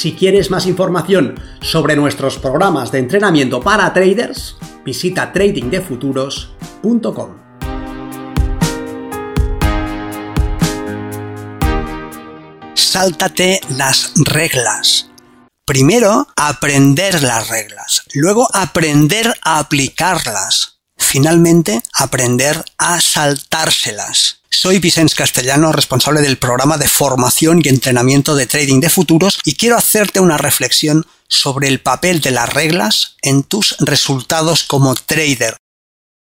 Si quieres más información sobre nuestros programas de entrenamiento para traders, visita tradingdefuturos.com. Sáltate las reglas. Primero, aprender las reglas. Luego, aprender a aplicarlas. Finalmente, aprender a saltárselas. Soy Vicens Castellano, responsable del programa de formación y entrenamiento de trading de futuros y quiero hacerte una reflexión sobre el papel de las reglas en tus resultados como trader.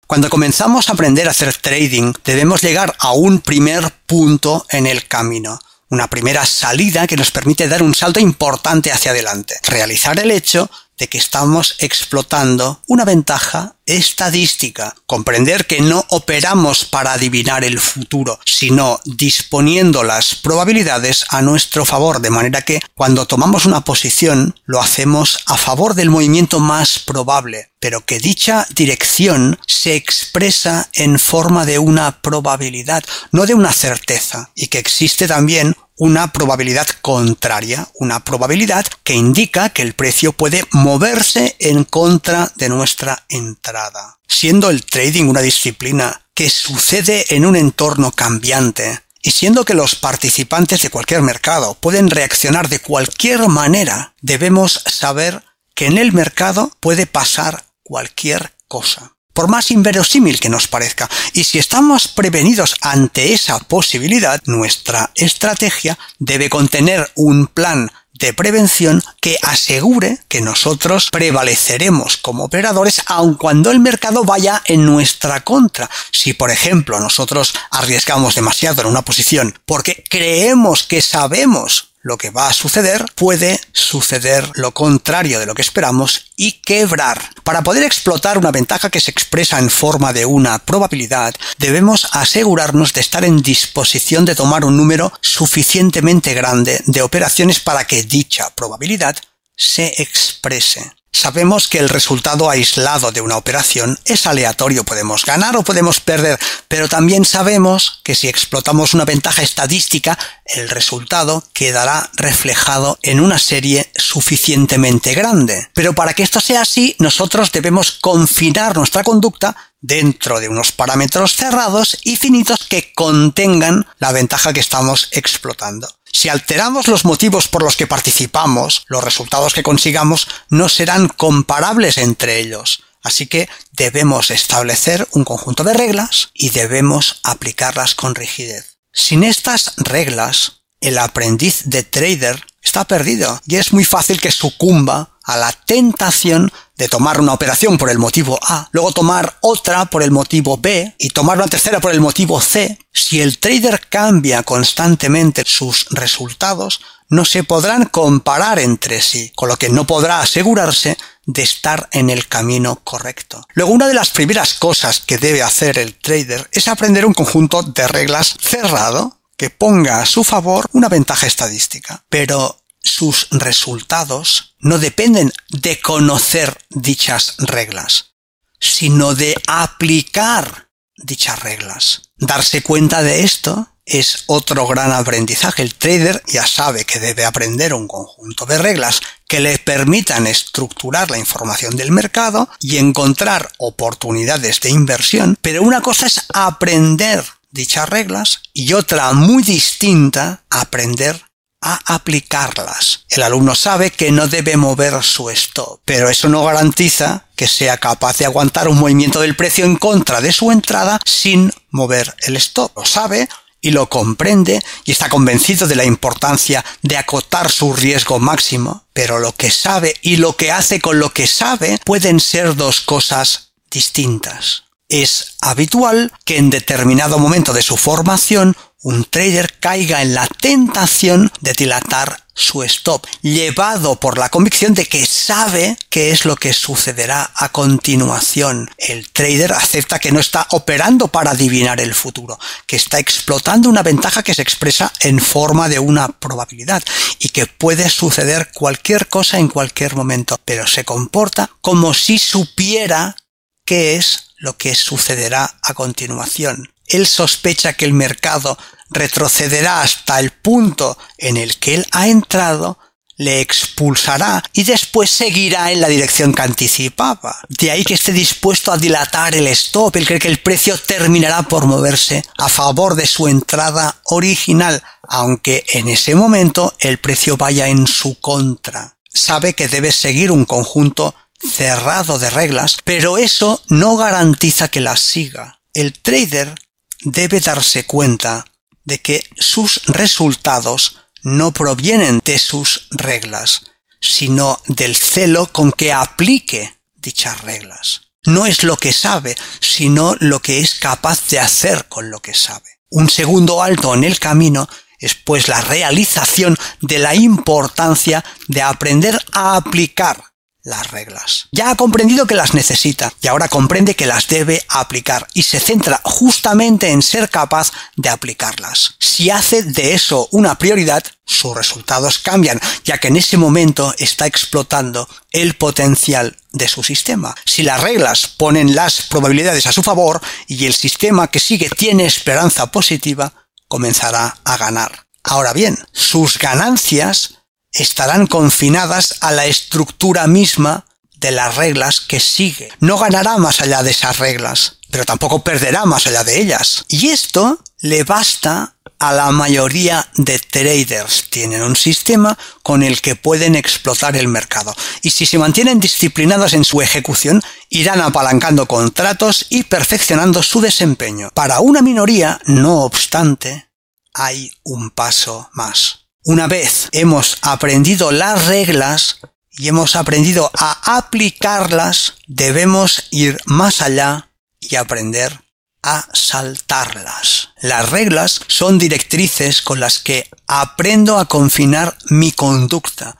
Cuando comenzamos a aprender a hacer trading, debemos llegar a un primer punto en el camino, una primera salida que nos permite dar un salto importante hacia adelante, realizar el hecho de que estamos explotando una ventaja estadística. Comprender que no operamos para adivinar el futuro, sino disponiendo las probabilidades a nuestro favor, de manera que cuando tomamos una posición lo hacemos a favor del movimiento más probable, pero que dicha dirección se expresa en forma de una probabilidad, no de una certeza, y que existe también una probabilidad contraria, una probabilidad que indica que el precio puede moverse en contra de nuestra entrada. Siendo el trading una disciplina que sucede en un entorno cambiante, y siendo que los participantes de cualquier mercado pueden reaccionar de cualquier manera, debemos saber que en el mercado puede pasar cualquier cosa por más inverosímil que nos parezca. Y si estamos prevenidos ante esa posibilidad, nuestra estrategia debe contener un plan de prevención que asegure que nosotros prevaleceremos como operadores aun cuando el mercado vaya en nuestra contra. Si por ejemplo nosotros arriesgamos demasiado en una posición porque creemos que sabemos lo que va a suceder, puede suceder lo contrario de lo que esperamos y quebrar. Para poder explotar una ventaja que se expresa en forma de una probabilidad, debemos asegurarnos de estar en disposición de tomar un número suficientemente grande de operaciones para que dicha probabilidad se exprese. Sabemos que el resultado aislado de una operación es aleatorio, podemos ganar o podemos perder, pero también sabemos que si explotamos una ventaja estadística, el resultado quedará reflejado en una serie suficientemente grande. Pero para que esto sea así, nosotros debemos confinar nuestra conducta dentro de unos parámetros cerrados y finitos que contengan la ventaja que estamos explotando. Si alteramos los motivos por los que participamos, los resultados que consigamos no serán comparables entre ellos. Así que debemos establecer un conjunto de reglas y debemos aplicarlas con rigidez. Sin estas reglas, el aprendiz de trader está perdido y es muy fácil que sucumba a la tentación de tomar una operación por el motivo A, luego tomar otra por el motivo B y tomar una tercera por el motivo C, si el trader cambia constantemente sus resultados, no se podrán comparar entre sí, con lo que no podrá asegurarse de estar en el camino correcto. Luego, una de las primeras cosas que debe hacer el trader es aprender un conjunto de reglas cerrado que ponga a su favor una ventaja estadística. Pero sus resultados no dependen de conocer dichas reglas, sino de aplicar dichas reglas. Darse cuenta de esto es otro gran aprendizaje. El trader ya sabe que debe aprender un conjunto de reglas que le permitan estructurar la información del mercado y encontrar oportunidades de inversión, pero una cosa es aprender dichas reglas y otra muy distinta aprender a aplicarlas. El alumno sabe que no debe mover su stop, pero eso no garantiza que sea capaz de aguantar un movimiento del precio en contra de su entrada sin mover el stop. Lo sabe y lo comprende y está convencido de la importancia de acotar su riesgo máximo, pero lo que sabe y lo que hace con lo que sabe pueden ser dos cosas distintas. Es habitual que en determinado momento de su formación un trader caiga en la tentación de dilatar su stop, llevado por la convicción de que sabe qué es lo que sucederá a continuación. El trader acepta que no está operando para adivinar el futuro, que está explotando una ventaja que se expresa en forma de una probabilidad y que puede suceder cualquier cosa en cualquier momento, pero se comporta como si supiera qué es lo que sucederá a continuación. Él sospecha que el mercado retrocederá hasta el punto en el que él ha entrado, le expulsará y después seguirá en la dirección que anticipaba. De ahí que esté dispuesto a dilatar el stop, él cree que el precio terminará por moverse a favor de su entrada original, aunque en ese momento el precio vaya en su contra. Sabe que debe seguir un conjunto cerrado de reglas, pero eso no garantiza que las siga. El trader debe darse cuenta de que sus resultados no provienen de sus reglas, sino del celo con que aplique dichas reglas. No es lo que sabe, sino lo que es capaz de hacer con lo que sabe. Un segundo alto en el camino es pues la realización de la importancia de aprender a aplicar las reglas. Ya ha comprendido que las necesita y ahora comprende que las debe aplicar y se centra justamente en ser capaz de aplicarlas. Si hace de eso una prioridad, sus resultados cambian, ya que en ese momento está explotando el potencial de su sistema. Si las reglas ponen las probabilidades a su favor y el sistema que sigue tiene esperanza positiva, comenzará a ganar. Ahora bien, sus ganancias estarán confinadas a la estructura misma de las reglas que sigue. No ganará más allá de esas reglas, pero tampoco perderá más allá de ellas. Y esto le basta a la mayoría de traders. Tienen un sistema con el que pueden explotar el mercado. Y si se mantienen disciplinados en su ejecución, irán apalancando contratos y perfeccionando su desempeño. Para una minoría, no obstante, hay un paso más. Una vez hemos aprendido las reglas y hemos aprendido a aplicarlas, debemos ir más allá y aprender a saltarlas. Las reglas son directrices con las que aprendo a confinar mi conducta,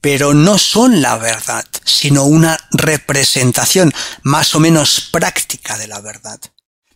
pero no son la verdad, sino una representación más o menos práctica de la verdad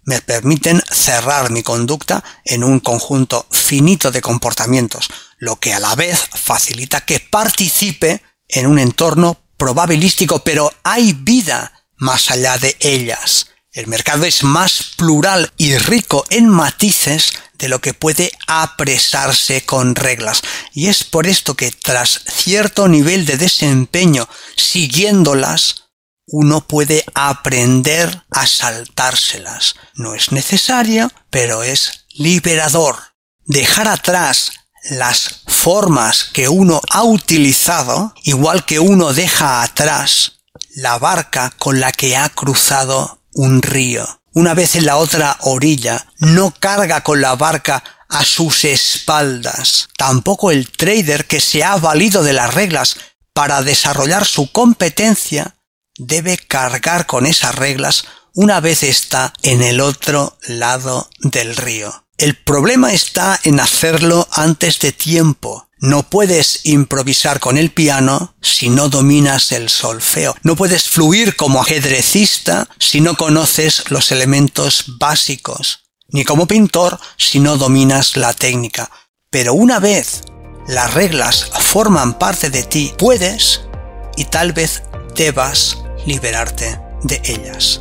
me permiten cerrar mi conducta en un conjunto finito de comportamientos, lo que a la vez facilita que participe en un entorno probabilístico, pero hay vida más allá de ellas. El mercado es más plural y rico en matices de lo que puede apresarse con reglas. Y es por esto que tras cierto nivel de desempeño siguiéndolas, uno puede aprender a saltárselas. No es necesario, pero es liberador. Dejar atrás las formas que uno ha utilizado, igual que uno deja atrás la barca con la que ha cruzado un río. Una vez en la otra orilla, no carga con la barca a sus espaldas. Tampoco el trader que se ha valido de las reglas para desarrollar su competencia debe cargar con esas reglas una vez está en el otro lado del río. El problema está en hacerlo antes de tiempo. No puedes improvisar con el piano si no dominas el solfeo. No puedes fluir como ajedrecista si no conoces los elementos básicos. Ni como pintor si no dominas la técnica. Pero una vez las reglas forman parte de ti, puedes y tal vez debas liberarte de ellas.